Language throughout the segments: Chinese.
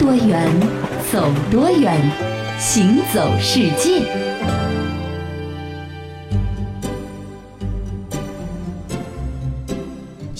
多远，走多远，行走世界。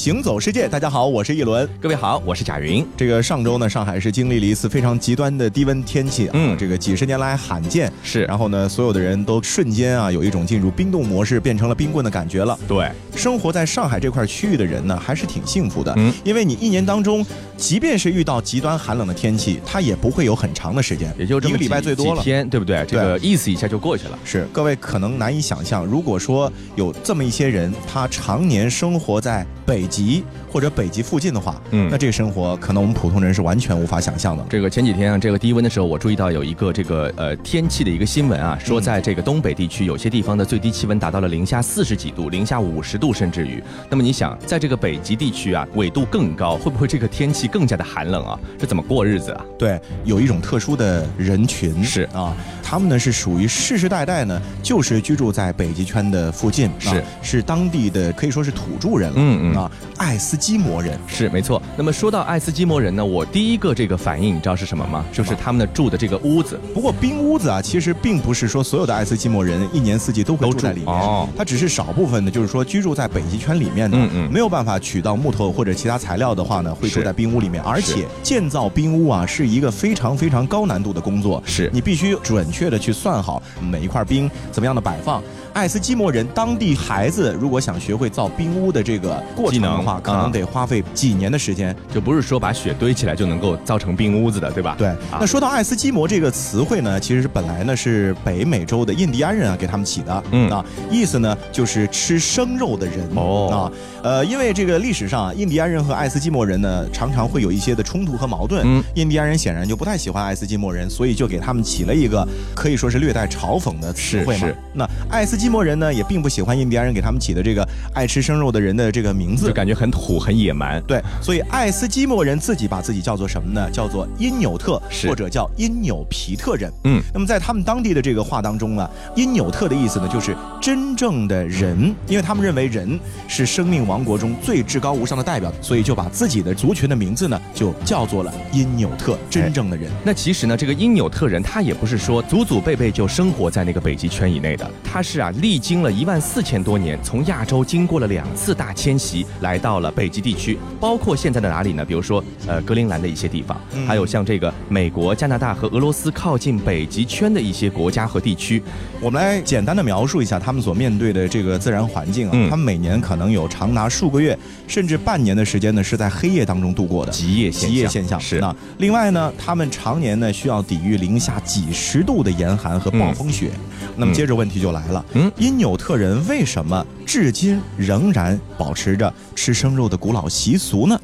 行走世界，大家好，我是一轮。各位好，我是贾云。这个上周呢，上海是经历了一次非常极端的低温天气啊，嗯这个几十年来罕见。是然后呢，所有的人都瞬间啊，有一种进入冰冻模式，变成了冰棍的感觉了。对，生活在上海这块区域的人呢，还是挺幸福的，嗯因为你一年当中，即便是遇到极端寒冷的天气，它也不会有很长的时间，也就这么一个礼拜几最多了。几天，对不对？这个意思一下就过去了。是，各位可能难以想象，如果说有这么一些人，他常年生活在北极或者北极附近的话，嗯那这个生活可能我们普通人是完全无法想象的。这个前几天啊，这个低温的时候，我注意到有一个这个呃天气的一个新闻啊，说在这个东北地区有些地方的最低气温达到了零下四十几度、零下五十度，甚至于。那么你想，在这个北极地区啊，纬度更高，会不会这个天气更加的寒冷啊？这怎么过日子啊？对，有一种特殊的人群是啊，他们呢是属于世世代代呢就是居住在北极圈的附近，是啊、是当地的可以说是土著人了，嗯嗯啊，爱斯基摩人。是没错。那么说到爱斯基摩人呢，我第一个这个反应，你知道是什么吗？就是他们的住的这个屋子。不过冰屋子啊，其实并不是说所有的爱斯基摩人一年四季都会住住在里面，哦它只是少部分的，就是说居住在北极圈里面的，嗯嗯没有办法取到木头或者其他材料的话呢，会住在冰屋里面。而且建造冰屋啊，是一个非常非常高难度的工作，是你必须准确的去算好每一块冰怎么样的摆放。爱斯基摩人当地孩子如果想学会造冰屋的这个过程的话，能可能啊得花费几年的时间。就不是说把雪堆起来就能够造成冰屋子的，对吧？对，啊。那说到爱斯基摩这个词汇呢，其实是本来呢是北美洲的印第安人啊给他们起的，嗯。啊，意思呢就是吃生肉的人。哦。啊，呃，因为这个历史上啊，印第安人和爱斯基摩人呢常常会有一些的冲突和矛盾，嗯。印第安人显然就不太喜欢爱斯基摩人，所以就给他们起了一个可以说是略带嘲讽的词汇嘛。是是。那爱斯基摩人呢也并不喜欢印第安人给他们起的这个爱吃生肉的人的这个名字就，感觉很土、很野蛮。对，所以爱斯基摩人自己把自己叫做什么呢？叫做因纽特，或者叫因纽皮特人。嗯，那么在他们当地的这个话当中呢，因纽特的意思呢，就是真正的人，因为他们认为人是生命王国中最至高无上的代表，所以就把自己的族群的名字呢，就叫做了因纽特，真正的人。那其实呢，这个因纽特人他也不是说祖祖辈辈就生活在那个北极圈以内的，他是啊历经了一万四千多年，从亚洲经过了两次大迁徙，来到了北极地区，包括现在的哪里呢？比如说呃格陵兰的一些地方，嗯还有像这个美国、加拿大和俄罗斯靠近北极圈的一些国家和地区。我们来简单的描述一下他们所面对的这个自然环境啊，嗯他们每年可能有长达数个月甚至半年的时间呢，是在黑夜当中度过的。极夜现象极夜现象是那另外呢，他们常年呢需要抵御零下几十度的严寒和暴风雪。那么接着问题就来了，嗯因纽特人为什么至今仍然保持着吃生肉的古老习俗呢？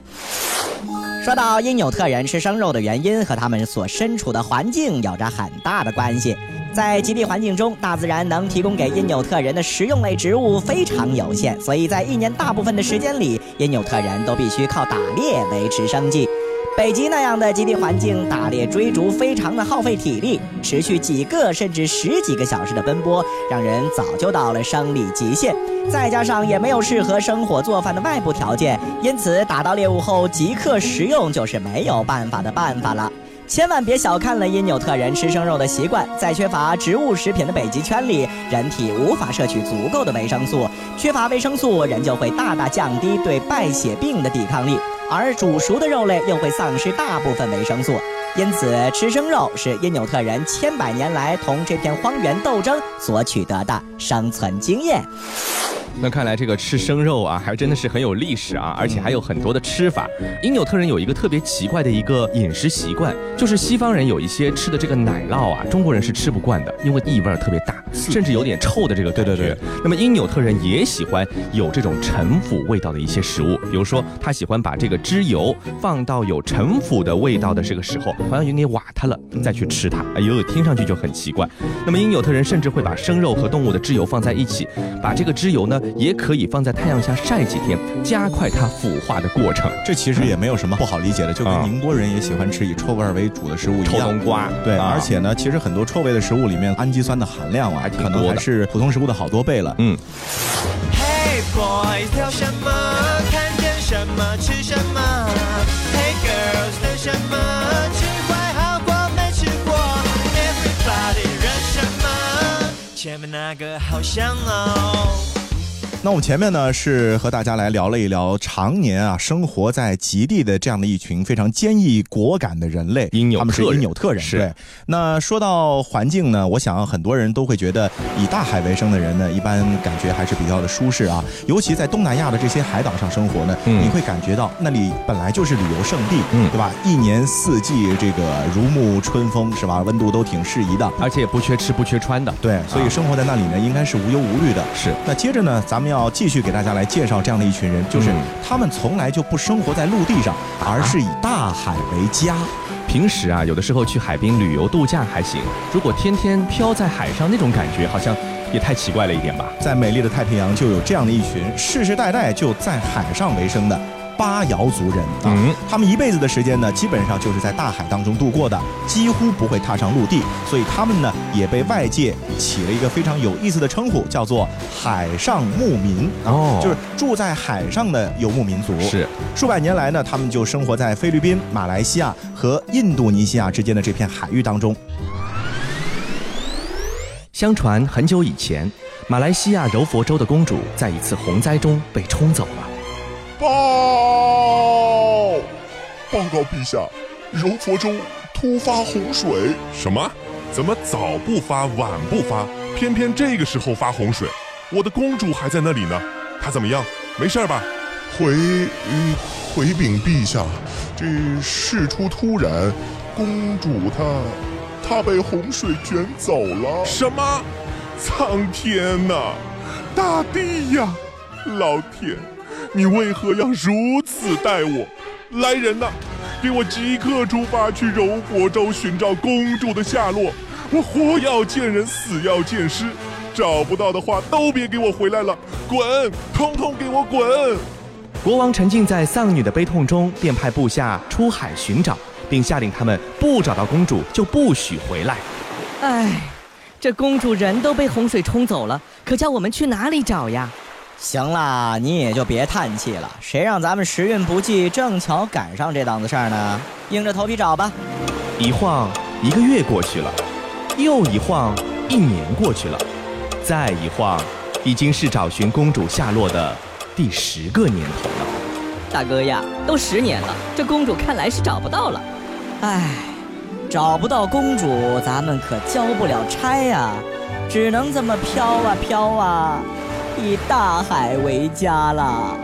说到因纽特人吃生肉的原因，和他们所身处的环境有着很大的关系。在极地环境中，大自然能提供给因纽特人的食用类植物非常有限，所以在一年大部分的时间里，因纽特人都必须靠打猎维持生计。北极那样的极地环境，打猎追逐非常的耗费体力，持续几个甚至十几个小时的奔波，让人早就到了生理极限。再加上也没有适合生火做饭的外部条件，因此打到猎物后即刻食用就是没有办法的办法了。千万别小看了因纽特人吃生肉的习惯，在缺乏植物食品的北极圈里，人体无法摄取足够的维生素，缺乏维生素，人就会大大降低对败血病的抵抗力，而煮熟的肉类又会丧失大部分维生素。因此，吃生肉是因纽特人千百年来同这片荒原斗争所取得的生存经验。那看来这个吃生肉啊，还真的是很有历史啊，而且还有很多的吃法。因纽特人有一个特别奇怪的一个饮食习惯，就是西方人有一些吃的这个奶酪啊，中国人是吃不惯的，因为异味儿特别大，甚至有点臭的这个感觉。对对对那么因纽特人也喜欢有这种陈腐味道的一些食物，比如说他喜欢把这个脂油放到有陈腐的味道的这个时候，好像有点瓦它了，再去吃它。哎呦，听上去就很奇怪。那么因纽特人甚至会把生肉和动物的脂油放在一起，把这个脂油呢也可以放在太阳下晒几天，加快它腐化的过程。这其实也没有什么不好理解的，就跟宁波人也喜欢吃以臭味为主的食物一样，臭冬瓜。对，而且呢，其实很多臭味的食物里面氨基酸的含量啊，可能还是普通食物的好多倍了。嗯。Hey boy，什么？看见什么？吃什么？Hey girls，等什么？吃坏好过没吃过？Everybody，什么？前面那个好香哦。那我们前面呢是和大家来聊了一聊常年啊生活在极地的这样的一群非常坚毅果敢的人类，因纽他们是因纽特人。对，那说到环境呢，我想很多人都会觉得以大海为生的人呢，一般感觉还是比较的舒适啊。尤其在东南亚的这些海岛上生活呢，嗯你会感觉到那里本来就是旅游胜地，嗯对吧？一年四季这个如沐春风，是吧？温度都挺适宜的。而且也不缺吃不缺穿的。对，所以生活在那里呢，应该是无忧无虑的。是那接着呢，咱们要继续给大家来介绍这样的一群人，就是嗯他们从来就不生活在陆地上，而是以大海为家。平时啊，有的时候去海滨旅游度假还行，如果天天飘在海上，那种感觉好像也太奇怪了一点吧？在美丽的太平洋，就有这样的一群世世代代就在海上为生的巴瑶族人啊。嗯他们一辈子的时间呢，基本上就是在大海当中度过的，几乎不会踏上陆地，所以他们呢也被外界起了一个非常有意思的称呼，叫做海上牧民啊，哦就是住在海上的游牧民族。是，数百年来呢，他们就生活在菲律宾、马来西亚和印度尼西亚之间的这片海域当中。相传很久以前，马来西亚柔佛州的公主在一次洪灾中被冲走了。报！报告陛下，柔佛州突发洪水。什么？怎么早不发晚不发，偏偏这个时候发洪水？我的公主还在那里呢，她怎么样？没事吧？回回禀陛下，这事出突然，公主她她被洪水卷走了。什么？苍天呐，大地呀，老天，你为何要如此待我？来人呐，给我即刻出发去柔国州寻找公主的下落。我活要见人，死要见尸。找不到的话，都别给我回来了，滚！通通给我滚！国王沉浸在丧女的悲痛中，便派部下出海寻找，并下令他们不找到公主就不许回来。唉，这公主人都被洪水冲走了，可叫我们去哪里找呀？行啦，你也就别叹气了。谁让咱们时运不济，正巧赶上这档子事儿呢？硬着头皮找吧。一晃，一个月过去了，又一晃，一年过去了，再一晃，已经是找寻公主下落的第十个年头了。大哥呀，都十年了，这公主看来是找不到了。唉，找不到公主，咱们可交不了差呀，只能这么飘啊飘啊，以大海为家了。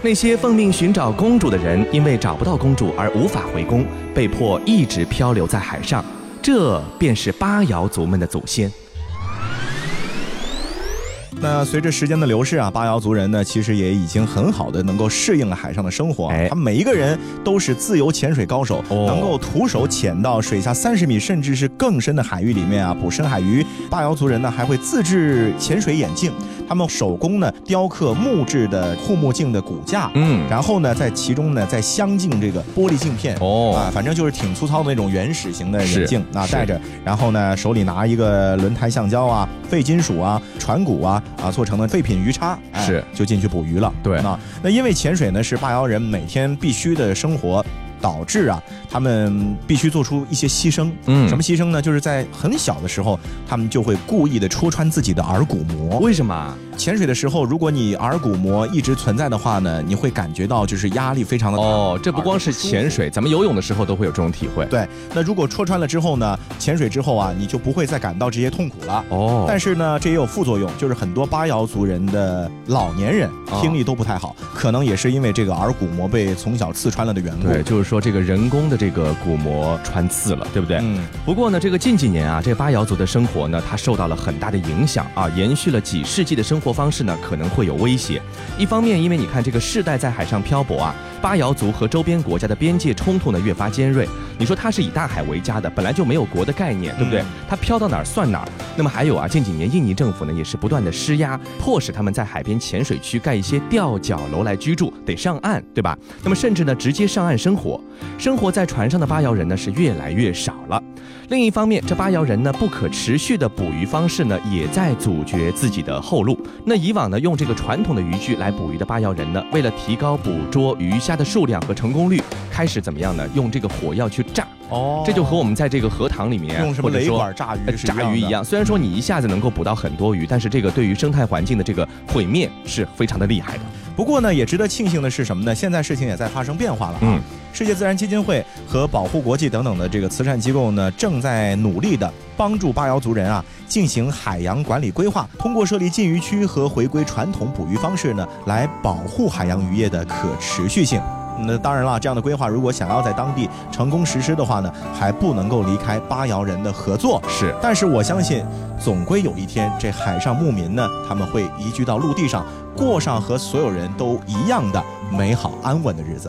那些奉命寻找公主的人，因为找不到公主而无法回宫，被迫一直漂流在海上。这便是巴瑶族们的祖先。那随着时间的流逝啊，巴瑶族人呢，其实也已经很好的能够适应了海上的生活啊。哎他们每一个人都是自由潜水高手，哦能够徒手潜到水下三十米甚至是更深的海域里面啊，捕深海鱼。巴瑶族人呢还会自制潜水眼镜，他们手工呢雕刻木质的护目镜的骨架，嗯然后呢在其中呢再镶进这个玻璃镜片。哦啊，反正就是挺粗糙的那种原始型的是眼镜啊，戴着，然后呢手里拿一个轮胎橡胶啊、废金属啊、船骨啊啊做成的废品鱼叉，哎是就进去捕鱼了。对那，那因为潜水呢是巴瑶人每天必须的生活。导致啊，他们必须做出一些牺牲。嗯什么牺牲呢？就是在很小的时候，他们就会故意的戳穿自己的耳骨膜。为什么啊？潜水的时候，如果你耳骨膜一直存在的话呢，你会感觉到就是压力非常的大。哦，这不光是潜水，咱们游泳的时候都会有这种体会。对，那如果戳穿了之后呢，潜水之后啊，你就不会再感到这些痛苦了。哦，但是呢，这也有副作用，就是很多巴瑶族人的老年人啊听力都不太好，可能也是因为这个耳骨膜被从小刺穿了的缘故。对，就是说这个人工的这个鼓膜穿刺了，对不对？嗯，不过呢，这个近几年啊，这巴瑶族的生活呢，它受到了很大的影响啊，延续了几世纪的生活方式呢，可能会有威胁。一方面，因为你看这个世代在海上漂泊啊，巴瑶族和周边国家的边界冲突呢越发尖锐。你说它是以大海为家的，本来就没有国的概念，对不对嗯？它飘到哪儿算哪儿。那么还有啊，近几年印尼政府呢也是不断的施压，迫使他们在海边浅水区盖一些吊脚楼来居住，得上岸，对吧？那么甚至呢直接上岸生活。生活在船上的巴瑶人呢是越来越少了。另一方面，这八瑶人呢不可持续的捕鱼方式呢，也在阻绝自己的后路。那以往呢，用这个传统的渔具来捕鱼的巴瑶人呢，为了提高捕捉鱼虾的数量和成功率，开始怎么样呢？用这个火药去炸。哦这就和我们在这个荷塘里面用什么雷管炸鱼炸鱼一样。虽然说你一下子能够捕到很多鱼，但是这个对于生态环境的这个毁灭是非常的厉害的。不过呢，也值得庆幸的是什么呢？现在事情也在发生变化了啊。嗯世界自然基金会和保护国际等等的这个慈善机构呢，正在努力的帮助巴瑶族人啊进行海洋管理规划，通过设立禁渔区和回归传统捕鱼方式呢，来保护海洋渔业的可持续性。那当然了，这样的规划如果想要在当地成功实施的话呢，还不能够离开巴瑶人的合作。是，但是我相信，总归有一天，这海上牧民呢，他们会移居到陆地上，过上和所有人都一样的美好安稳的日子。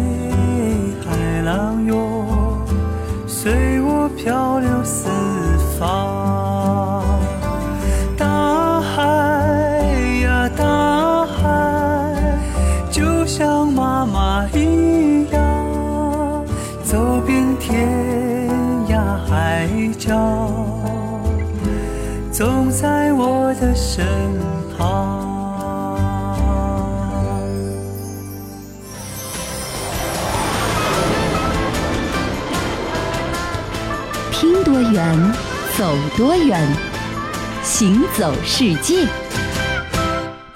多远，行走世界。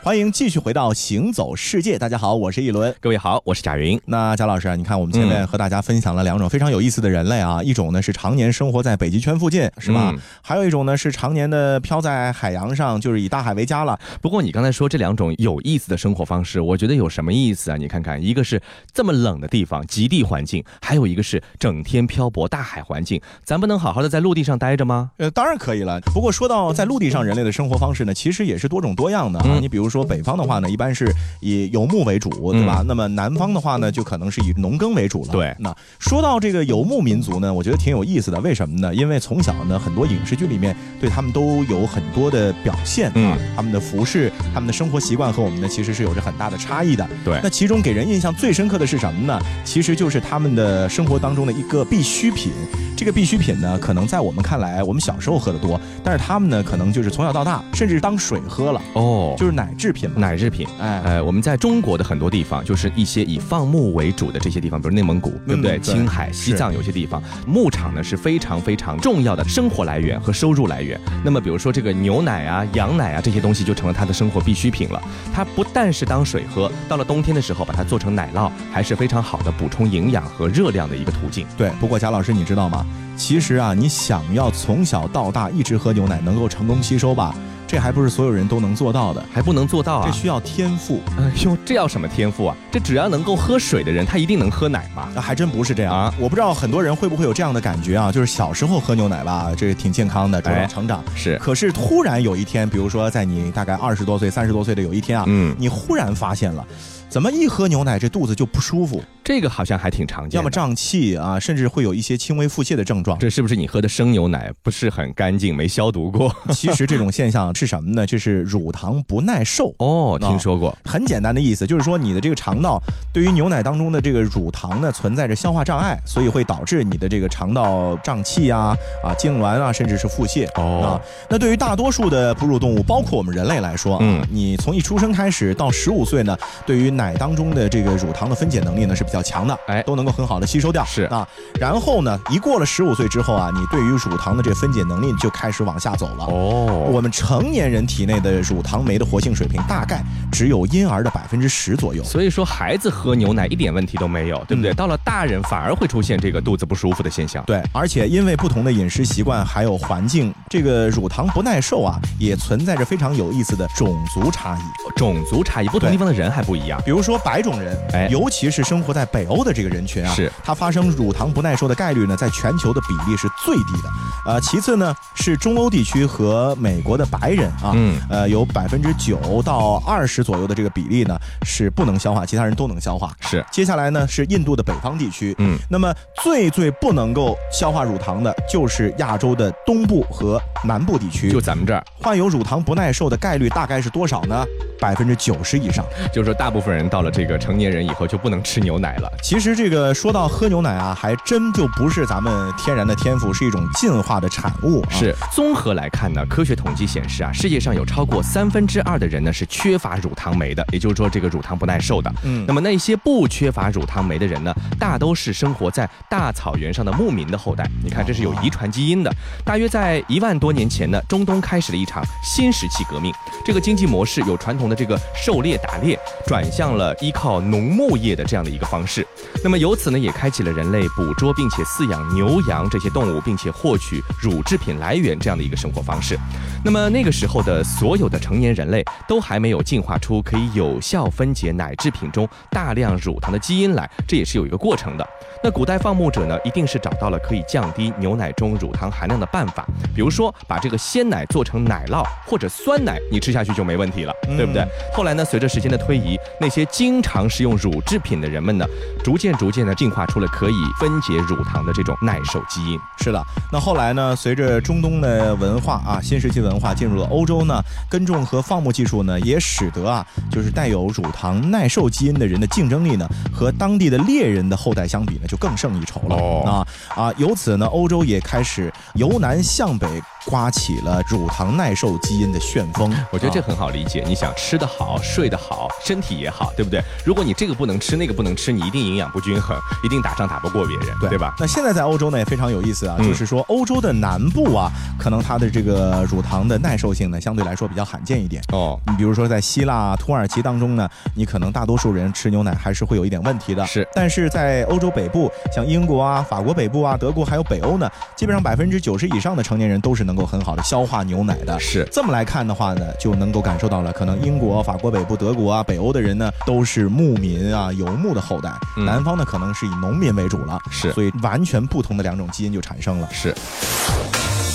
欢迎继续回到《行走世界》，大家好，我是一轮。各位好，我是贾云。那贾老师啊，你看我们前面嗯和大家分享了两种非常有意思的人类啊，一种呢是常年生活在北极圈附近，是吧？嗯还有一种呢是常年的漂在海洋上，就是以大海为家了。不过你刚才说这两种有意思的生活方式，我觉得有什么意思啊？你看看，一个是这么冷的地方，极地环境，还有一个是整天漂泊大海环境，咱不能好好的在陆地上待着吗？呃，当然可以了。不过说到在陆地上人类的生活方式呢，其实也是多种多样的啊。嗯你比如说北方的话呢，一般是以游牧为主，对吧？那么南方的话呢，就可能是以农耕为主了。嗯对那说到这个游牧民族呢，我觉得挺有意思的。为什么呢？因为从小呢，很多影视剧里面对他们都有很多的表现啊，嗯他们的服饰、他们的生活习惯和我们呢，其实是有着很大的差异的。对那其中给人印象最深刻的是什么呢？其实就是他们的生活当中的一个必需品。这个必需品呢，可能在我们看来，我们小时候喝的多，但是他们呢，可能就是从小到大，甚至当水喝了，哦，就是奶制品嘛。奶制品。哎，呃，我们在中国的很多地方，就是一些以放牧为主的这些地方，比如内蒙古，对不对？对青海、西藏有些地方，牧场呢是非常非常重要的生活来源和收入来源。那么，比如说这个牛奶啊、羊奶啊这些东西，就成了它的生活必需品了。它不但是当水喝，到了冬天的时候把它做成奶酪，还是非常好的补充营养和热量的一个途径。对。不过贾老师，你知道吗？其实啊，你想要从小到大一直喝牛奶，能够成功吸收吧，这还不是所有人都能做到的，还不能做到啊！这需要天赋。哎呦，这要什么天赋啊？这只要能够喝水的人，他一定能喝奶吗？那还真不是这样啊我不知道很多人会不会有这样的感觉啊，就是小时候喝牛奶吧，这个挺健康的，主哎要成长。是，可是突然有一天，比如说在你大概二十多岁、三十多岁的有一天啊，嗯，你忽然发现了，怎么一喝牛奶这肚子就不舒服，这个好像还挺常见的。要么胀气啊，甚至会有一些轻微腹泻的症状。这是不是你喝的生牛奶不是很干净，没消毒过？其实这种现象是什么呢？就是乳糖不耐受。哦，听说过。很简单的意思就是说，你的这个肠道对于牛奶当中的这个乳糖呢，存在着消化障碍，所以会导致你的这个肠道胀气啊、啊痉挛啊，甚至是腹泻。哦啊，那对于大多数的哺乳动物，包括我们人类来说啊，嗯你从一出生开始到十五岁呢，对于奶当中的这个乳糖的分解能力呢是比较强的，哎都能够很好的吸收掉。是啊，然后呢，一过了十五岁之后啊，你对于乳糖的这个分解能力就开始往下走了。哦，我们成年人体内的乳糖酶的活性水平大概只有婴儿的百分之十左右。所以说孩子喝牛奶一点问题都没有，对不对？嗯到了大人反而会出现这个肚子不舒服的现象。对，而且因为不同的饮食习惯还有环境，这个乳糖不耐受啊，也存在着非常有意思的种族差异。种族差异，不同地方的人还不一样。比如说白种人，哎尤其是生活在在北欧的这个人群啊，是它发生乳糖不耐受的概率呢，在全球的比例是最低的。呃，其次呢是中欧地区和美国的白人啊，嗯呃，有百分之九到二十左右的这个比例呢是不能消化，其他人都能消化。是接下来呢是印度的北方地区，嗯，那么最最不能够消化乳糖的就是亚洲的东部和南部地区。就咱们这儿，患有乳糖不耐受的概率大概是多少呢？百分之九十以上。就是说大部分人到了这个成年人以后就不能吃牛奶了。其实这个说到喝牛奶啊，还真就不是咱们天然的天赋，是一种进化的产物、啊。是综合来看呢，科学统计显示啊，世界上有超过三分之二的人呢是缺乏乳糖酶的，也就是说这个乳糖不耐受的。嗯那么那些不缺乏乳糖酶的人呢，大都是生活在大草原上的牧民的后代。你看，这是有遗传基因的。大约在一万多年前呢，中东开始了一场新石器革命。这个经济模式由传统的这个狩猎打猎，转向了依靠农牧业的这样的一个方是。那么由此呢，也开启了人类捕捉并且饲养牛羊这些动物，并且获取乳制品来源这样的一个生活方式。那么那个时候的所有的成年人类都还没有进化出可以有效分解奶制品中大量乳糖的基因来，这也是有一个过程的。那古代放牧者呢，一定是找到了可以降低牛奶中乳糖含量的办法，比如说把这个鲜奶做成奶酪或者酸奶，你吃下去就没问题了，嗯对不对？后来呢，随着时间的推移，那些经常食用乳制品的人们呢，逐渐逐渐的进化出了可以分解乳糖的这种耐受基因。是的，那后来呢？随着中东的文化啊，新石器文化进入了欧洲呢，耕种和放牧技术呢，也使得啊，就是带有乳糖耐受基因的人的竞争力呢，和当地的猎人的后代相比呢，就更胜一筹了。哦啊啊，由此呢，欧洲也开始由南向北刮起了乳糖耐受基因的旋风。我觉得这啊很好理解。你想吃得好，睡得好，身体也好，对不对？如果你这个不能吃，那个不能吃，你一定营养不均衡，一定打仗打不过别人，对吧？那现在在欧洲呢也非常有意思啊，嗯就是说欧洲的南部啊，可能它的这个乳糖的耐受性呢相对来说比较罕见一点。哦，你比如说在希腊、土耳其当中呢，你可能大多数人吃牛奶还是会有一点问题的。是但是在欧洲北部，像英国啊、法国北部啊、德国还有北欧呢，基本上百分之九十以上的成年人都是能够很好的消化牛奶的。是这么来看的话呢，就能够感受到了，可能英国、法国北部、德国啊、北欧的人呢，都是牧民啊、游牧的后代。嗯南方呢，可能是以农民为主了。是所以完全不同的两种基因就产生了。是。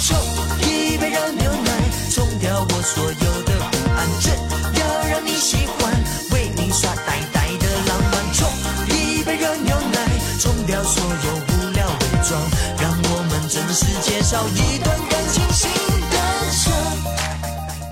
冲一杯热牛奶，冲掉我所有的不安，这要让你喜欢，为你耍呆呆的浪漫。冲一杯热牛奶，冲掉所有无聊伪装，让我们正式介绍一段感。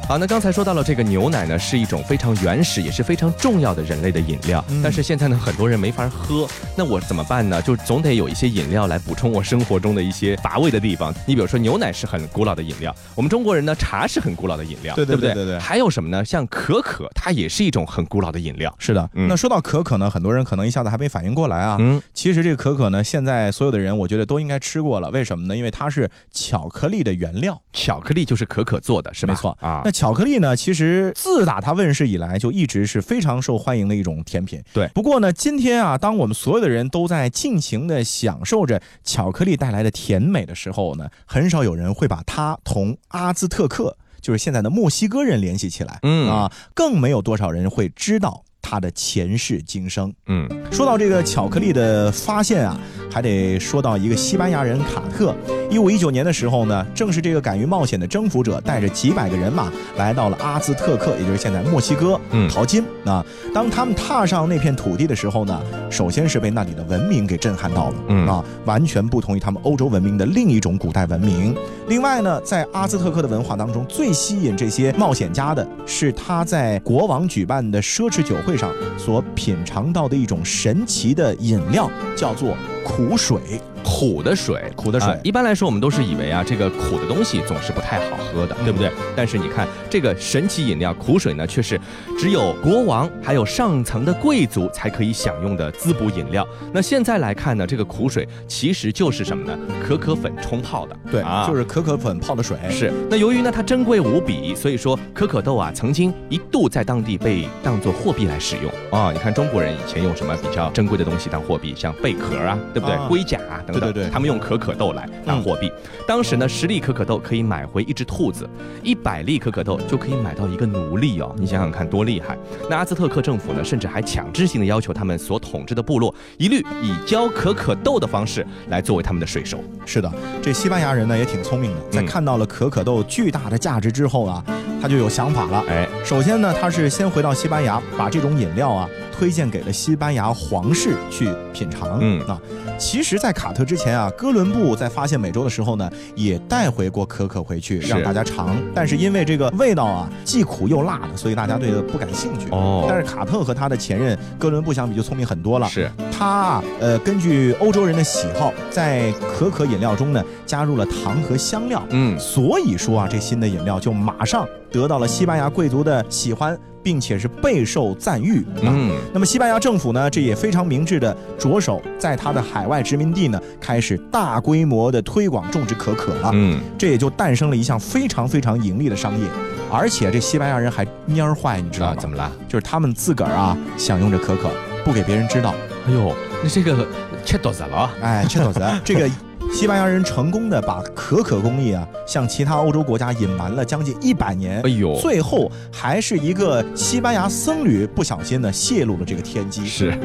好，那刚才说到了这个牛奶呢，是一种非常原始也是非常重要的人类的饮料。嗯但是现在呢，很多人没法喝，那我怎么办呢？就总得有一些饮料来补充我生活中的一些乏味的地方。你比如说牛奶是很古老的饮料，我们中国人呢，茶是很古老的饮料，对对不对对对对还有什么呢？像可可，它也是一种很古老的饮料。是的，嗯那说到可可呢，很多人可能一下子还没反应过来啊。嗯，其实这个可可呢，现在所有的人我觉得都应该吃过了。为什么呢？因为它是巧克力的原料。巧克力就是可可做的，是吧？没错啊那。巧克力呢，其实自打它问世以来，就一直是非常受欢迎的一种甜品。对不过呢，今天啊，当我们所有的人都在尽情的享受着巧克力带来的甜美的时候呢，很少有人会把它同阿兹特克，就是现在的墨西哥人联系起来。嗯啊，更没有多少人会知道它的前世今生。嗯，说到这个巧克力的发现啊，还得说到一个西班牙人卡特。一五一九年的时候呢，正是这个敢于冒险的征服者，带着几百个人马来到了阿兹特克，也就是现在墨西哥，嗯淘金啊。当他们踏上那片土地的时候呢，首先是被那里的文明给震撼到了，嗯啊，完全不同于他们欧洲文明的另一种古代文明。另外呢，在阿兹特克的文化当中，最吸引这些冒险家的是他在国王举办的奢侈酒会上所品尝到的一种神奇的饮料，叫做苦水。苦的水，苦的水啊一般来说，我们都是以为啊，这个苦的东西总是不太好喝的，对不对？但是你看这个神奇饮料苦水呢，却是只有国王还有上层的贵族才可以享用的滋补饮料。那现在来看呢，这个苦水其实就是什么呢？可可粉冲泡的，对，啊，就是可可粉泡的水。是，那由于呢它珍贵无比，所以说可可豆啊曾经一度在当地被当作货币来使用啊。你看中国人以前用什么比较珍贵的东西当货币，像贝壳啊，对不对？啊龟甲啊，等等。对对对他们用可可豆来当货币。当时呢，十粒可可豆可以买回一只兔子，一百粒可可豆就可以买到一个奴隶哦。你想想看，多厉害！那阿兹特克政府呢，甚至还强制性的要求他们所统治的部落一律以交可可豆的方式来作为他们的税收。是的，这西班牙人呢也挺聪明的，在嗯看到了可可豆巨大的价值之后啊，他就有想法了。哎，首先呢，他是先回到西班牙，把这种饮料啊推荐给了西班牙皇室去品尝。嗯啊，其实，在卡特之前啊，哥伦布在发现美洲的时候呢，也带回过可可回去让大家尝，但是因为这个味道啊既苦又辣的，所以大家对它不感兴趣。哦但是卡特和他的前任哥伦布相比就聪明很多了。是他啊呃，根据欧洲人的喜好，在可可饮料中呢加入了糖和香料。嗯，所以说啊，这新的饮料就马上得到了西班牙贵族的喜欢，并且是备受赞誉。啊、嗯，那么西班牙政府呢，这也非常明智的着手在他的海外殖民地呢，开始大规模的推广种植可可了。嗯，这也就诞生了一项非常非常盈利的商业。而且这西班牙人还蔫儿坏，你知道吗？啊怎么了？就是他们自个儿啊享用着可可，不给别人知道。哎呦，那这个吃多子了。哎，吃豆子，这个西班牙人成功的把可可工艺啊向其他欧洲国家隐瞒了将近一百年。哎呦，最后还是一个西班牙僧侣不小心呢泄露了这个天机。是，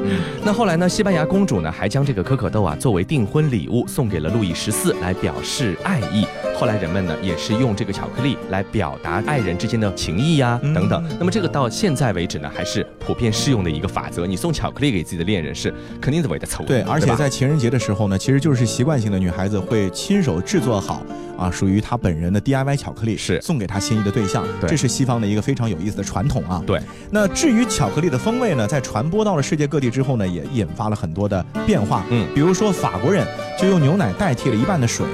那后来呢？西班牙公主呢还将这个可可豆啊作为订婚礼物送给了路易十四，来表示爱意。后来人们呢也是用这个巧克力来表达爱人之间的情谊呀、嗯等等。那么这个到现在为止呢还是普遍适用的一个法则。你送巧克力给自己的恋人是肯定是为的凑。对，而且在情人节的时候呢，其实就是习惯性的女孩子会亲手制作好啊，属于她本人的 DIY 巧克力，是送给她心仪的对象。对这是西方的一个非常有意思的传统啊。对，那至于巧克力的风味呢，在传播到了世界各地之后呢，也引发了很多的变化。嗯比如说法国人就用牛奶代替了一半的水，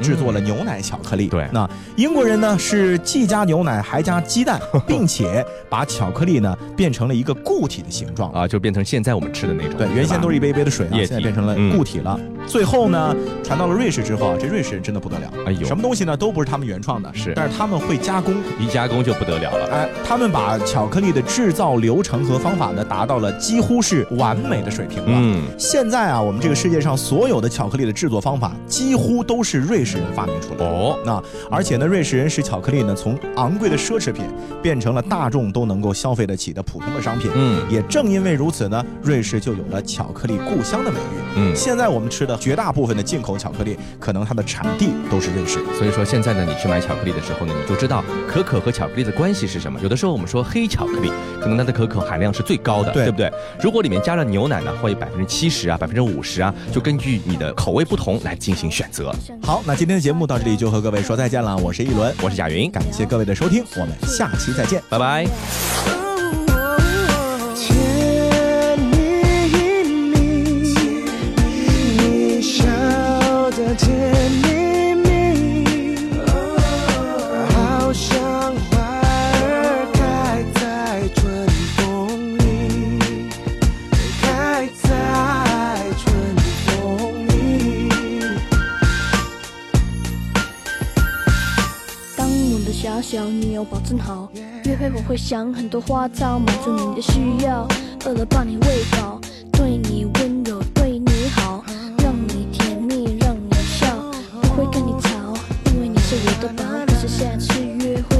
制作了牛奶巧克力。嗯对那英国人呢是既加牛奶还加鸡蛋，并且把巧克力呢变成了一个固体的形状。啊，就变成现在我们吃的那种。对，原先都是一杯一杯的水啊，现在变成了嗯固体了。最后呢，传到了瑞士之后啊，这瑞士人真的不得了，哎呦什么东西呢都不是他们原创的，是但是他们会加工。一加工就不得了了。哎，他们把巧克力的制造流程和方法呢，达到了几乎是完美的水平了。嗯，现在啊，我们这个世界上所有的巧克力的制作方法，几乎都是瑞士人发明出来的。哦，那而且呢，瑞士人使巧克力呢从昂贵的奢侈品变成了大众都能够消费得起的普通的商品。嗯也正因为如此呢，瑞士就有了巧克力故乡的美誉。嗯现在我们吃的绝大部分的进口巧克力，可能它的产地都是瑞士。所以说现在呢，你去买巧克力的时候呢，你就知道可可和巧克力的关系是什么。有的时候我们说黑巧克力，可能它的可可含量是最高的，对不对？如果里面加了牛奶呢，会百分之七十啊，百分之五十啊，就根据你的口味不同来进行选择。好，那今天的节目到这里就和各位说再见了。我是一轮，我是贾云，感谢各位的收听，我们下期再见。拜拜。想很多花招，满足你的需要，饿了帮你喂饱，对你温柔，对你好，让你甜蜜，让你笑，不会跟你吵，因为你是我的宝。可是下次约会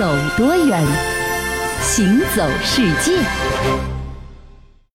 走多远，行走世界。